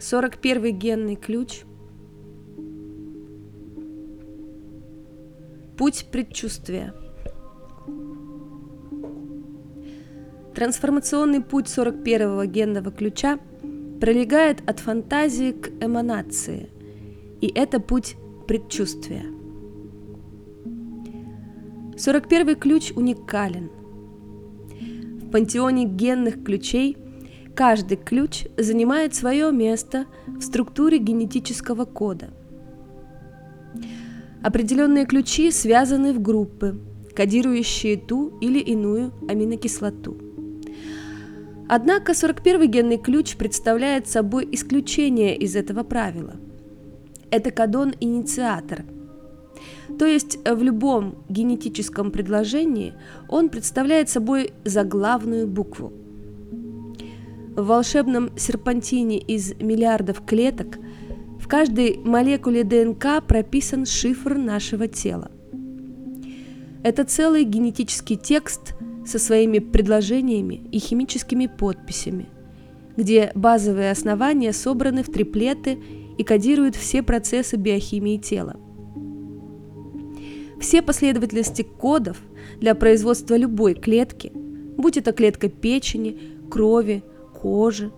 41 генный ключ. Путь предчувствия. Трансформационный путь 41-го генного ключа пролегает от фантазии к эманации, и это путь предчувствия. 41 ключ уникален. В пантеоне генных ключей – Каждый ключ занимает свое место в структуре генетического кода. Определенные ключи связаны в группы, кодирующие ту или иную аминокислоту. Однако 41 генный ключ представляет собой исключение из этого правила. Это кодон-инициатор. То есть в любом генетическом предложении он представляет собой заглавную букву – в волшебном серпантине из миллиардов клеток в каждой молекуле ДНК прописан шифр нашего тела. Это целый генетический текст со своими предложениями и химическими подписями, где базовые основания собраны в триплеты и кодируют все процессы биохимии тела. Все последовательности кодов для производства любой клетки, будь это клетка печени, крови, кожи,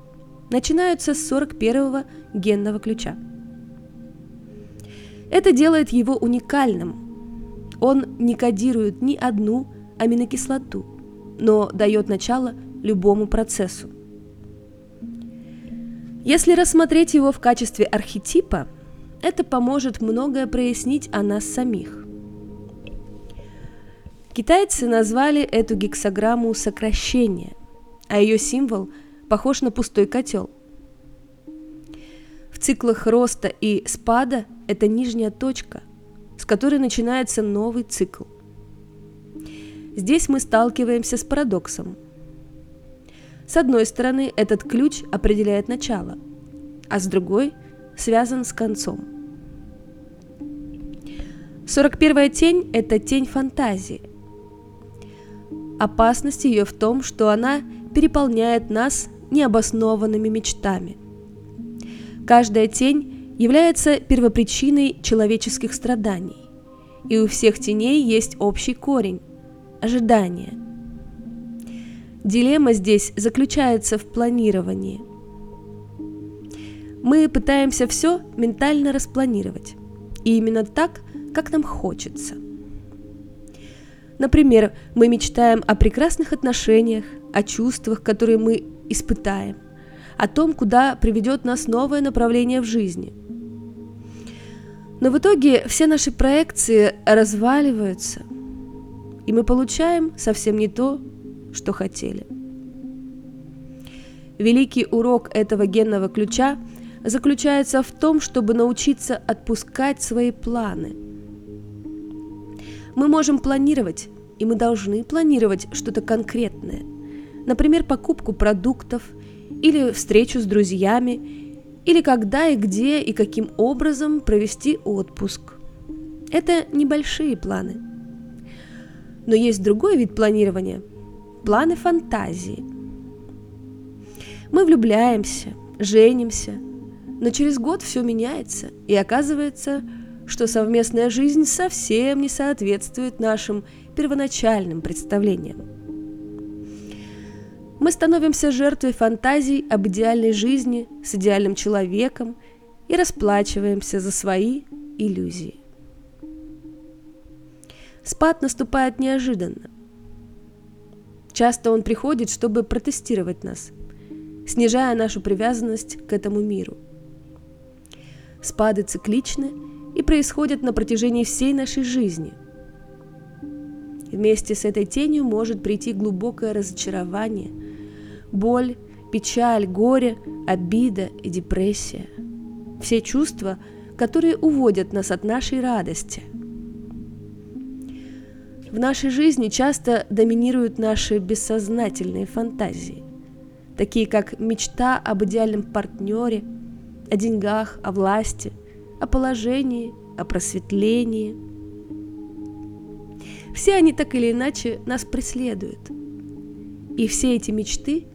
начинаются с 41-го генного ключа. Это делает его уникальным. Он не кодирует ни одну аминокислоту, но дает начало любому процессу. Если рассмотреть его в качестве архетипа, это поможет многое прояснить о нас самих. Китайцы назвали эту гексограмму сокращение, а ее символ похож на пустой котел. В циклах роста и спада это нижняя точка, с которой начинается новый цикл. Здесь мы сталкиваемся с парадоксом. С одной стороны, этот ключ определяет начало, а с другой связан с концом. 41-я тень – это тень фантазии. Опасность ее в том, что она переполняет нас необоснованными мечтами. Каждая тень является первопричиной человеческих страданий, и у всех теней есть общий корень – ожидание. Дилемма здесь заключается в планировании. Мы пытаемся все ментально распланировать, и именно так, как нам хочется. Например, мы мечтаем о прекрасных отношениях, о чувствах, которые мы испытаем, о том, куда приведет нас новое направление в жизни. Но в итоге все наши проекции разваливаются, и мы получаем совсем не то, что хотели. Великий урок этого генного ключа заключается в том, чтобы научиться отпускать свои планы. Мы можем планировать, и мы должны планировать что-то конкретное – например, покупку продуктов или встречу с друзьями, или когда и где и каким образом провести отпуск. Это небольшие планы. Но есть другой вид планирования – планы фантазии. Мы влюбляемся, женимся, но через год все меняется, и оказывается, что совместная жизнь совсем не соответствует нашим первоначальным представлениям. Мы становимся жертвой фантазий об идеальной жизни с идеальным человеком и расплачиваемся за свои иллюзии. Спад наступает неожиданно. Часто он приходит, чтобы протестировать нас, снижая нашу привязанность к этому миру. Спады цикличны и происходят на протяжении всей нашей жизни. Вместе с этой тенью может прийти глубокое разочарование – боль, печаль, горе, обида и депрессия. Все чувства, которые уводят нас от нашей радости. В нашей жизни часто доминируют наши бессознательные фантазии, такие как мечта об идеальном партнере, о деньгах, о власти, о положении, о просветлении. Все они так или иначе нас преследуют. И все эти мечты –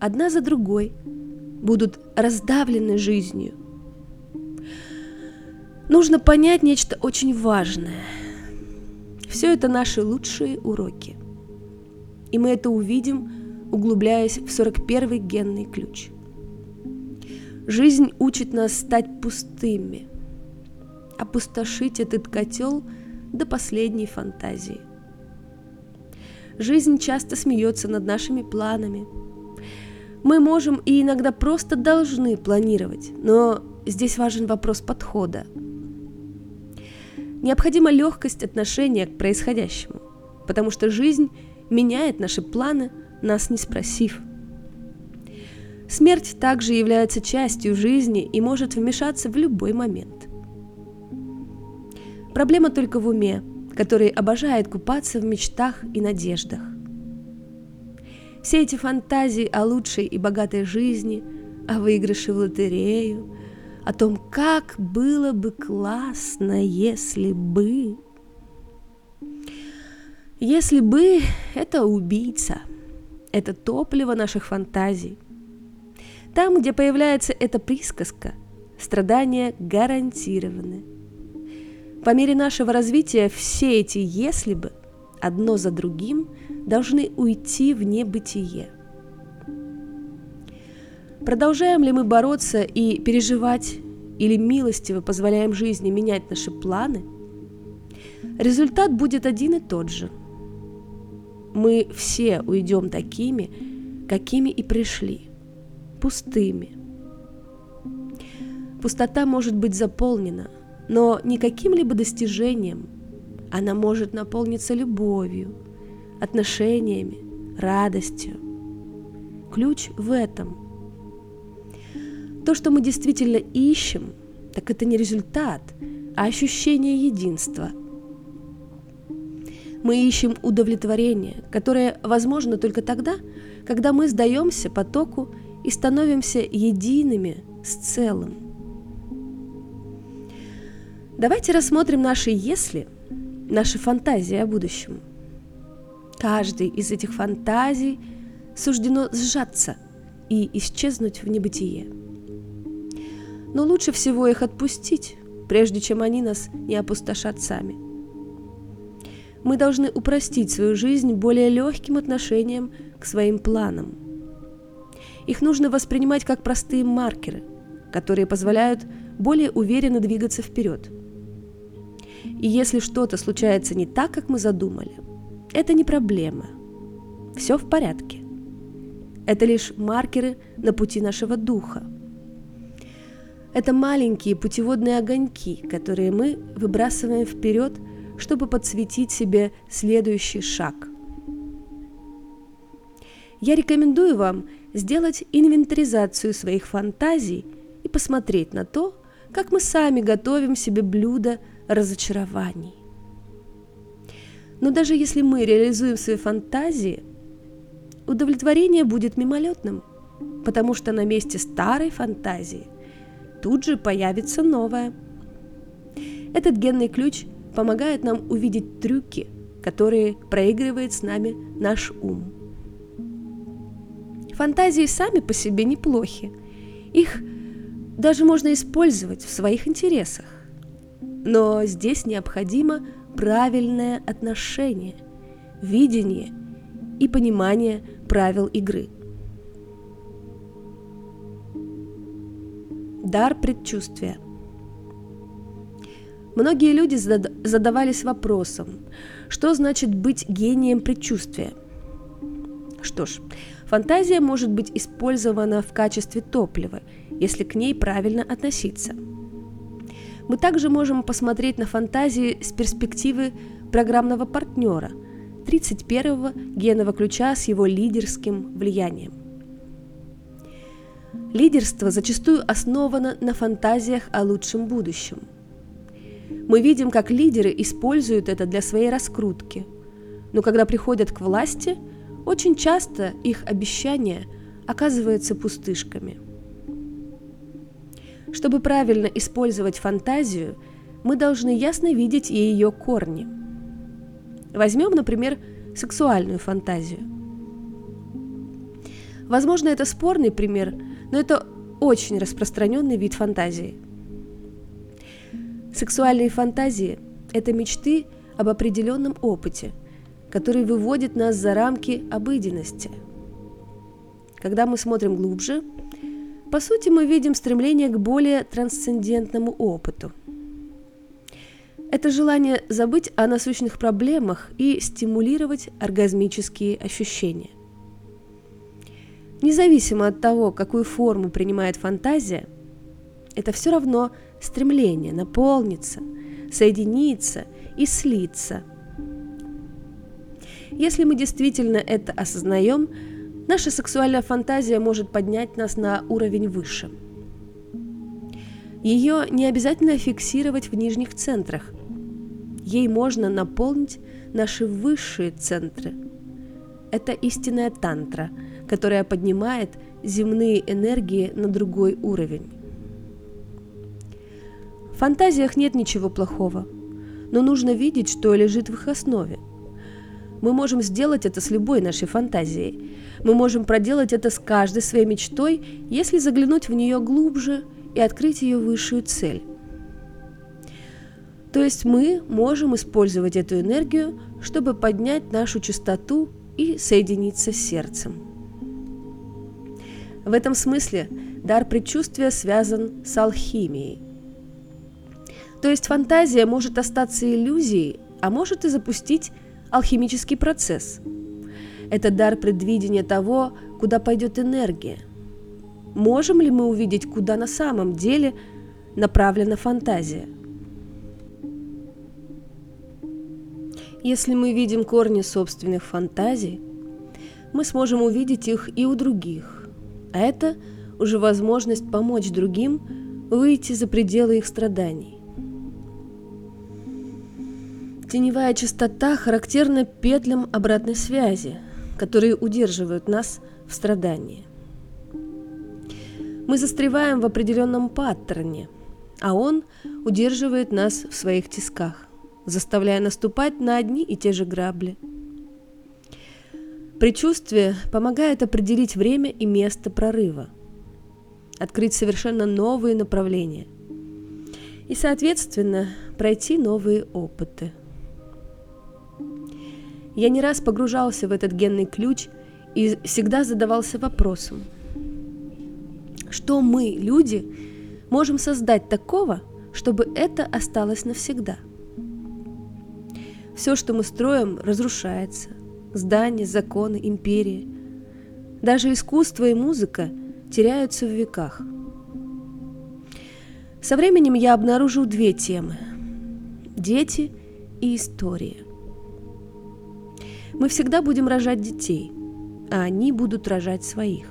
одна за другой, будут раздавлены жизнью. Нужно понять нечто очень важное. Все это наши лучшие уроки. И мы это увидим, углубляясь в 41-й генный ключ. Жизнь учит нас стать пустыми, опустошить этот котел до последней фантазии. Жизнь часто смеется над нашими планами. Мы можем и иногда просто должны планировать, но здесь важен вопрос подхода. Необходима легкость отношения к происходящему, потому что жизнь меняет наши планы, нас не спросив. Смерть также является частью жизни и может вмешаться в любой момент. Проблема только в уме, который обожает купаться в мечтах и надеждах. Все эти фантазии о лучшей и богатой жизни, о выигрыше в лотерею, о том, как было бы классно, если бы... Если бы это убийца, это топливо наших фантазий. Там, где появляется эта присказка, страдания гарантированы – по мере нашего развития все эти «если бы» одно за другим должны уйти в небытие. Продолжаем ли мы бороться и переживать, или милостиво позволяем жизни менять наши планы, результат будет один и тот же. Мы все уйдем такими, какими и пришли, пустыми. Пустота может быть заполнена – но не каким-либо достижением. Она может наполниться любовью, отношениями, радостью. Ключ в этом. То, что мы действительно ищем, так это не результат, а ощущение единства. Мы ищем удовлетворение, которое возможно только тогда, когда мы сдаемся потоку и становимся едиными с целым. Давайте рассмотрим наши «если», наши фантазии о будущем. Каждый из этих фантазий суждено сжаться и исчезнуть в небытие. Но лучше всего их отпустить, прежде чем они нас не опустошат сами. Мы должны упростить свою жизнь более легким отношением к своим планам. Их нужно воспринимать как простые маркеры, которые позволяют более уверенно двигаться вперед – и если что-то случается не так, как мы задумали, это не проблема. Все в порядке. Это лишь маркеры на пути нашего духа. Это маленькие путеводные огоньки, которые мы выбрасываем вперед, чтобы подсветить себе следующий шаг. Я рекомендую вам сделать инвентаризацию своих фантазий и посмотреть на то, как мы сами готовим себе блюдо разочарований. Но даже если мы реализуем свои фантазии, удовлетворение будет мимолетным, потому что на месте старой фантазии тут же появится новая. Этот генный ключ помогает нам увидеть трюки, которые проигрывает с нами наш ум. Фантазии сами по себе неплохи. Их даже можно использовать в своих интересах. Но здесь необходимо правильное отношение, видение и понимание правил игры. Дар предчувствия. Многие люди задавались вопросом, что значит быть гением предчувствия. Что ж, фантазия может быть использована в качестве топлива, если к ней правильно относиться – мы также можем посмотреть на фантазии с перспективы программного партнера, 31-го генного ключа с его лидерским влиянием. Лидерство зачастую основано на фантазиях о лучшем будущем. Мы видим, как лидеры используют это для своей раскрутки, но когда приходят к власти, очень часто их обещания оказываются пустышками – чтобы правильно использовать фантазию, мы должны ясно видеть ее корни. Возьмем, например, сексуальную фантазию. Возможно, это спорный пример, но это очень распространенный вид фантазии. Сексуальные фантазии – это мечты об определенном опыте, который выводит нас за рамки обыденности. Когда мы смотрим глубже, по сути мы видим стремление к более трансцендентному опыту. Это желание забыть о насущных проблемах и стимулировать оргазмические ощущения. Независимо от того, какую форму принимает фантазия, это все равно стремление наполниться, соединиться и слиться. Если мы действительно это осознаем, наша сексуальная фантазия может поднять нас на уровень выше. Ее не обязательно фиксировать в нижних центрах. Ей можно наполнить наши высшие центры. Это истинная тантра – которая поднимает земные энергии на другой уровень. В фантазиях нет ничего плохого, но нужно видеть, что лежит в их основе. Мы можем сделать это с любой нашей фантазией. Мы можем проделать это с каждой своей мечтой, если заглянуть в нее глубже и открыть ее высшую цель. То есть мы можем использовать эту энергию, чтобы поднять нашу частоту и соединиться с сердцем. В этом смысле дар предчувствия связан с алхимией. То есть фантазия может остаться иллюзией, а может и запустить алхимический процесс. Это дар предвидения того, куда пойдет энергия. Можем ли мы увидеть, куда на самом деле направлена фантазия? Если мы видим корни собственных фантазий, мы сможем увидеть их и у других. А это уже возможность помочь другим выйти за пределы их страданий. Теневая частота характерна петлям обратной связи, которые удерживают нас в страдании. Мы застреваем в определенном паттерне, а он удерживает нас в своих тисках, заставляя наступать на одни и те же грабли – Предчувствие помогает определить время и место прорыва, открыть совершенно новые направления и, соответственно, пройти новые опыты. Я не раз погружался в этот генный ключ и всегда задавался вопросом, что мы, люди, можем создать такого, чтобы это осталось навсегда. Все, что мы строим, разрушается, здания, законы, империи. Даже искусство и музыка теряются в веках. Со временем я обнаружил две темы – дети и история. Мы всегда будем рожать детей, а они будут рожать своих.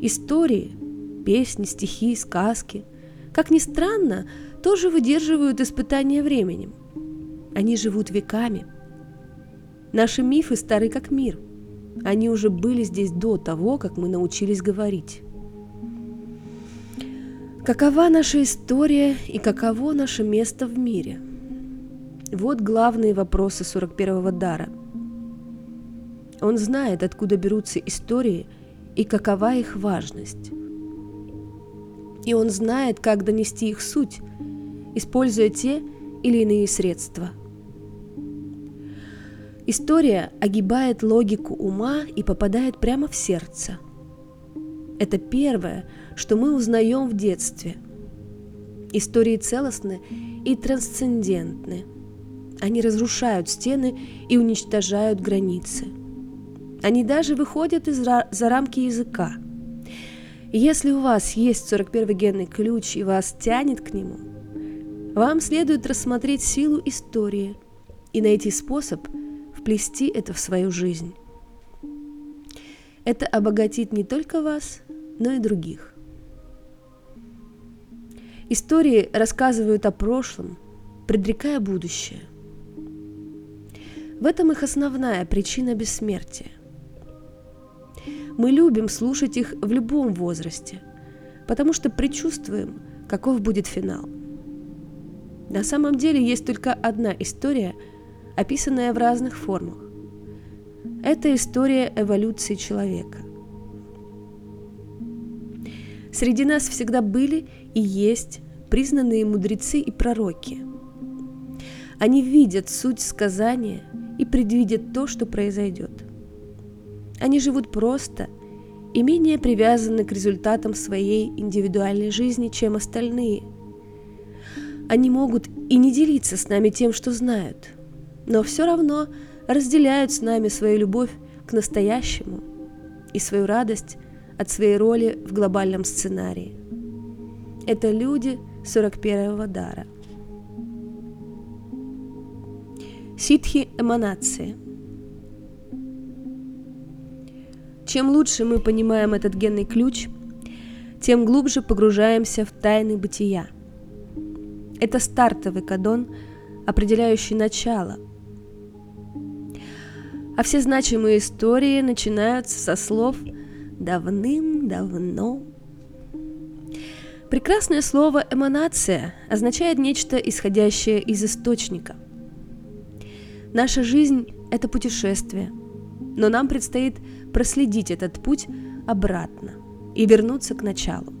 Истории, песни, стихи, сказки, как ни странно, тоже выдерживают испытания временем. Они живут веками – Наши мифы стары как мир. Они уже были здесь до того, как мы научились говорить. Какова наша история и каково наше место в мире? Вот главные вопросы 41-го дара. Он знает, откуда берутся истории и какова их важность. И он знает, как донести их суть, используя те или иные средства – История огибает логику ума и попадает прямо в сердце. Это первое, что мы узнаем в детстве. Истории целостны и трансцендентны. Они разрушают стены и уничтожают границы. Они даже выходят из за рамки языка. Если у вас есть 41 генный ключ и вас тянет к нему, вам следует рассмотреть силу истории и найти способ – вплести это в свою жизнь. Это обогатит не только вас, но и других. Истории рассказывают о прошлом, предрекая будущее. В этом их основная причина бессмертия. Мы любим слушать их в любом возрасте, потому что предчувствуем, каков будет финал. На самом деле есть только одна история – описанная в разных формах. Это история эволюции человека. Среди нас всегда были и есть признанные мудрецы и пророки. Они видят суть сказания и предвидят то, что произойдет. Они живут просто и менее привязаны к результатам своей индивидуальной жизни, чем остальные. Они могут и не делиться с нами тем, что знают, но все равно разделяют с нами свою любовь к настоящему и свою радость от своей роли в глобальном сценарии. Это люди 41-го дара. Ситхи эманации. Чем лучше мы понимаем этот генный ключ, тем глубже погружаемся в тайны бытия. Это стартовый кадон, определяющий начало. А все значимые истории начинаются со слов «давным-давно». Прекрасное слово «эманация» означает нечто, исходящее из источника. Наша жизнь – это путешествие, но нам предстоит проследить этот путь обратно и вернуться к началу.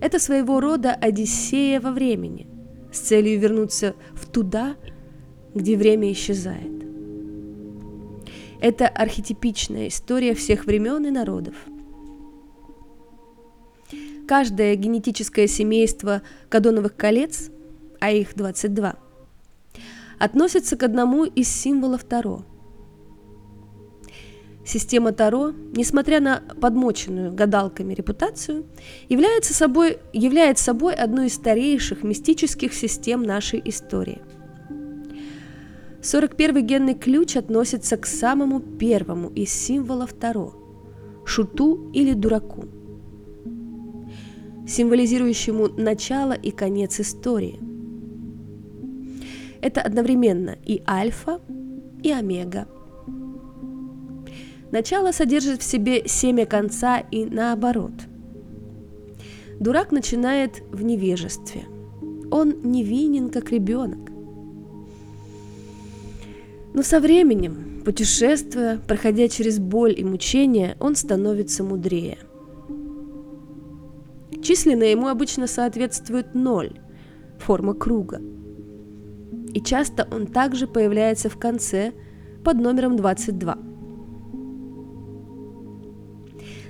Это своего рода Одиссея во времени, с целью вернуться в туда, где время исчезает. Это архетипичная история всех времен и народов. Каждое генетическое семейство кадоновых колец, а их 22, относится к одному из символов Таро. Система Таро, несмотря на подмоченную гадалками репутацию, является собой, является собой одной из старейших мистических систем нашей истории. 41-й генный ключ относится к самому первому из символов Таро – шуту или дураку, символизирующему начало и конец истории – это одновременно и альфа, и омега. Начало содержит в себе семя конца и наоборот. Дурак начинает в невежестве. Он невинен, как ребенок. Но со временем, путешествуя, проходя через боль и мучения, он становится мудрее. Численно ему обычно соответствует ноль, форма круга – и часто он также появляется в конце под номером 22.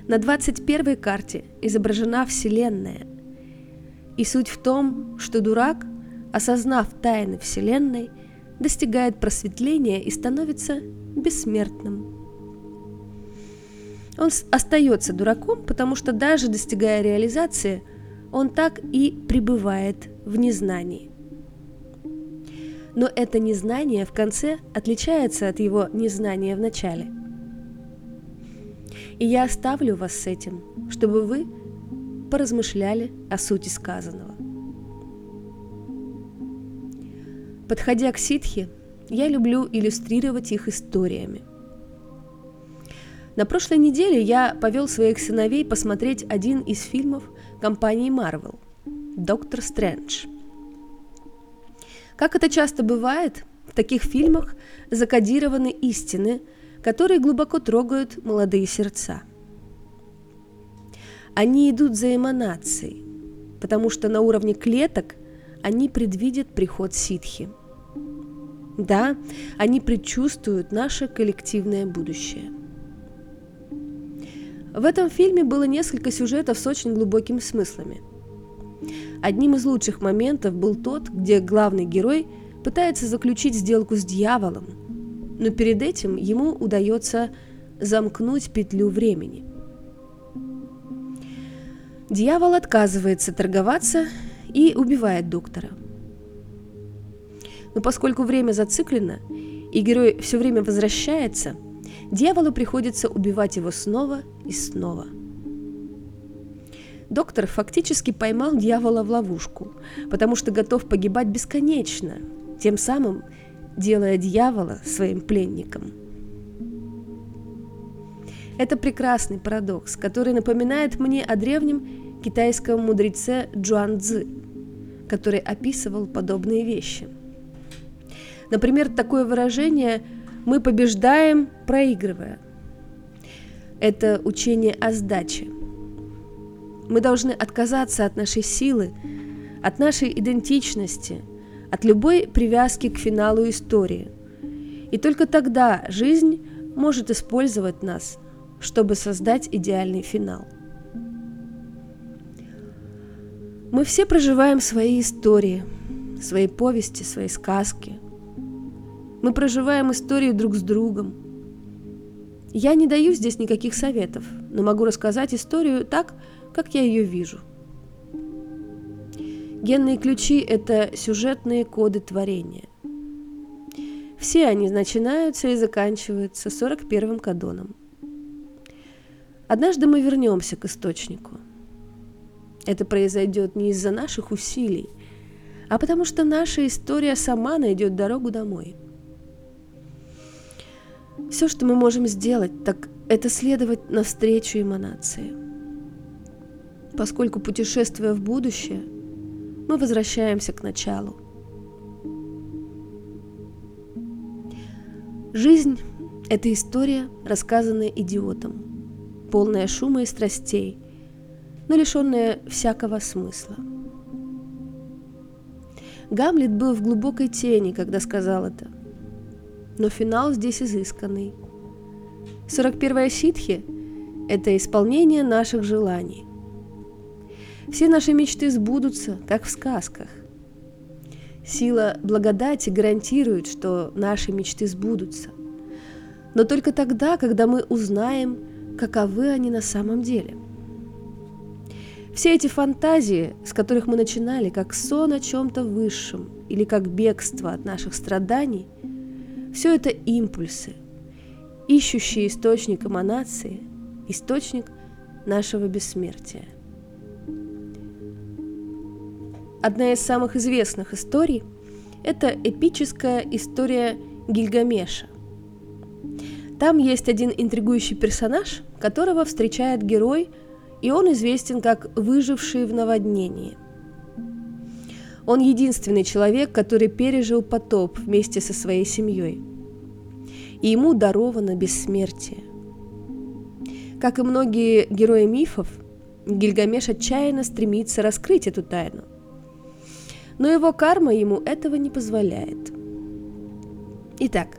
На 21 карте изображена Вселенная. И суть в том, что дурак, осознав тайны Вселенной, достигает просветления и становится бессмертным. Он остается дураком, потому что даже достигая реализации, он так и пребывает в незнании но это незнание в конце отличается от его незнания в начале. И я оставлю вас с этим, чтобы вы поразмышляли о сути сказанного. Подходя к ситхи, я люблю иллюстрировать их историями. На прошлой неделе я повел своих сыновей посмотреть один из фильмов компании Marvel «Доктор Стрэндж». Как это часто бывает, в таких фильмах закодированы истины, которые глубоко трогают молодые сердца. Они идут за эманацией, потому что на уровне клеток они предвидят приход ситхи. Да, они предчувствуют наше коллективное будущее. В этом фильме было несколько сюжетов с очень глубокими смыслами – Одним из лучших моментов был тот, где главный герой пытается заключить сделку с дьяволом, но перед этим ему удается замкнуть петлю времени. Дьявол отказывается торговаться и убивает доктора. Но поскольку время зациклено, и герой все время возвращается, дьяволу приходится убивать его снова и снова – Доктор фактически поймал дьявола в ловушку, потому что готов погибать бесконечно, тем самым делая дьявола своим пленником. Это прекрасный парадокс, который напоминает мне о древнем китайском мудреце Джуан Цзы, который описывал подобные вещи. Например, такое выражение «мы побеждаем, проигрывая». Это учение о сдаче – Мы должны отказаться от нашей силы, от нашей идентичности, от любой привязки к финалу истории. И только тогда жизнь может использовать нас, чтобы создать идеальный финал. Мы все проживаем свои истории, свои повести, свои сказки. Мы проживаем истории друг с другом. Я не даю здесь никаких советов, но могу рассказать историю так, как я ее вижу. Генные ключи – это сюжетные коды творения. Все они начинаются и заканчиваются 41-м кадоном. Однажды мы вернемся к источнику. Это произойдет не из-за наших усилий, а потому что наша история сама найдет дорогу домой. Все, что мы можем сделать, так это следовать навстречу эманации. Поскольку путешествуя в будущее, мы возвращаемся к началу. Жизнь – это история, рассказанная идиотом, полная шума и страстей, но лишенная всякого смысла. Гамлет был в глубокой тени, когда сказал это. Но финал здесь изысканный. 41-я ситхи – это исполнение наших желаний. Все наши мечты сбудутся, как в сказках. Сила благодати гарантирует, что наши мечты сбудутся. Но только тогда, когда мы узнаем, каковы они на самом деле. Все эти фантазии, с которых мы начинали, как сон о чем-то высшем или как бегство от наших страданий, все это импульсы, ищущие источник эманации, источник нашего бессмертия. Одна из самых известных историй – это эпическая история Гильгамеша. Там есть один интригующий персонаж, которого встречает герой, и он известен как выживший в наводнении. Он единственный человек, который пережил потоп вместе со своей семьей. И ему даровано бессмертие. Как и многие герои мифов, Гильгамеш отчаянно стремится раскрыть эту тайну – но его карма ему этого не позволяет. Итак,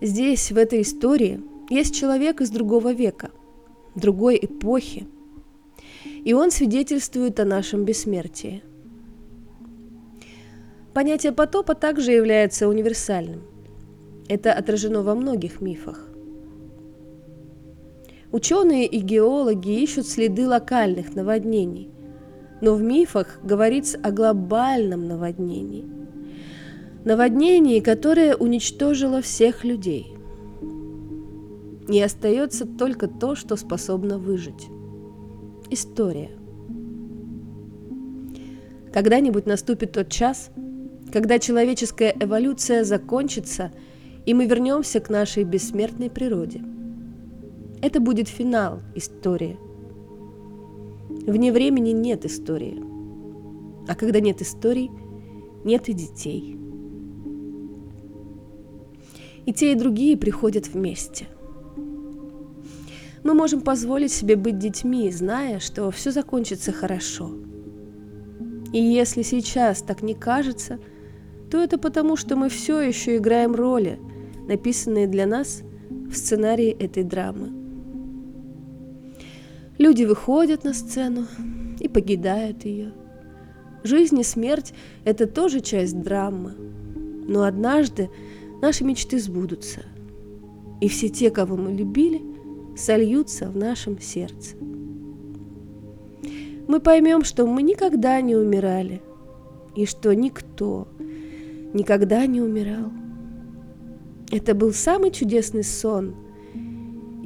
здесь, в этой истории, есть человек из другого века, другой эпохи, и он свидетельствует о нашем бессмертии. Понятие потопа также является универсальным. Это отражено во многих мифах. Ученые и геологи ищут следы локальных наводнений, но в мифах говорится о глобальном наводнении. Наводнении, которое уничтожило всех людей. И остается только то, что способно выжить. История. Когда-нибудь наступит тот час, когда человеческая эволюция закончится, и мы вернемся к нашей бессмертной природе. Это будет финал истории – Вне времени нет истории. А когда нет историй, нет и детей. И те, и другие приходят вместе. Мы можем позволить себе быть детьми, зная, что все закончится хорошо. И если сейчас так не кажется, то это потому, что мы все еще играем роли, написанные для нас в сценарии этой драмы. Люди выходят на сцену и покидают ее. Жизнь и смерть – это тоже часть драмы. Но однажды наши мечты сбудутся, и все те, кого мы любили, сольются в нашем сердце. Мы поймем, что мы никогда не умирали, и что никто никогда не умирал. Это был самый чудесный сон –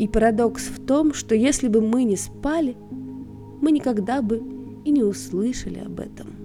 и парадокс в том, что если бы мы не спали, мы никогда бы и не услышали об этом.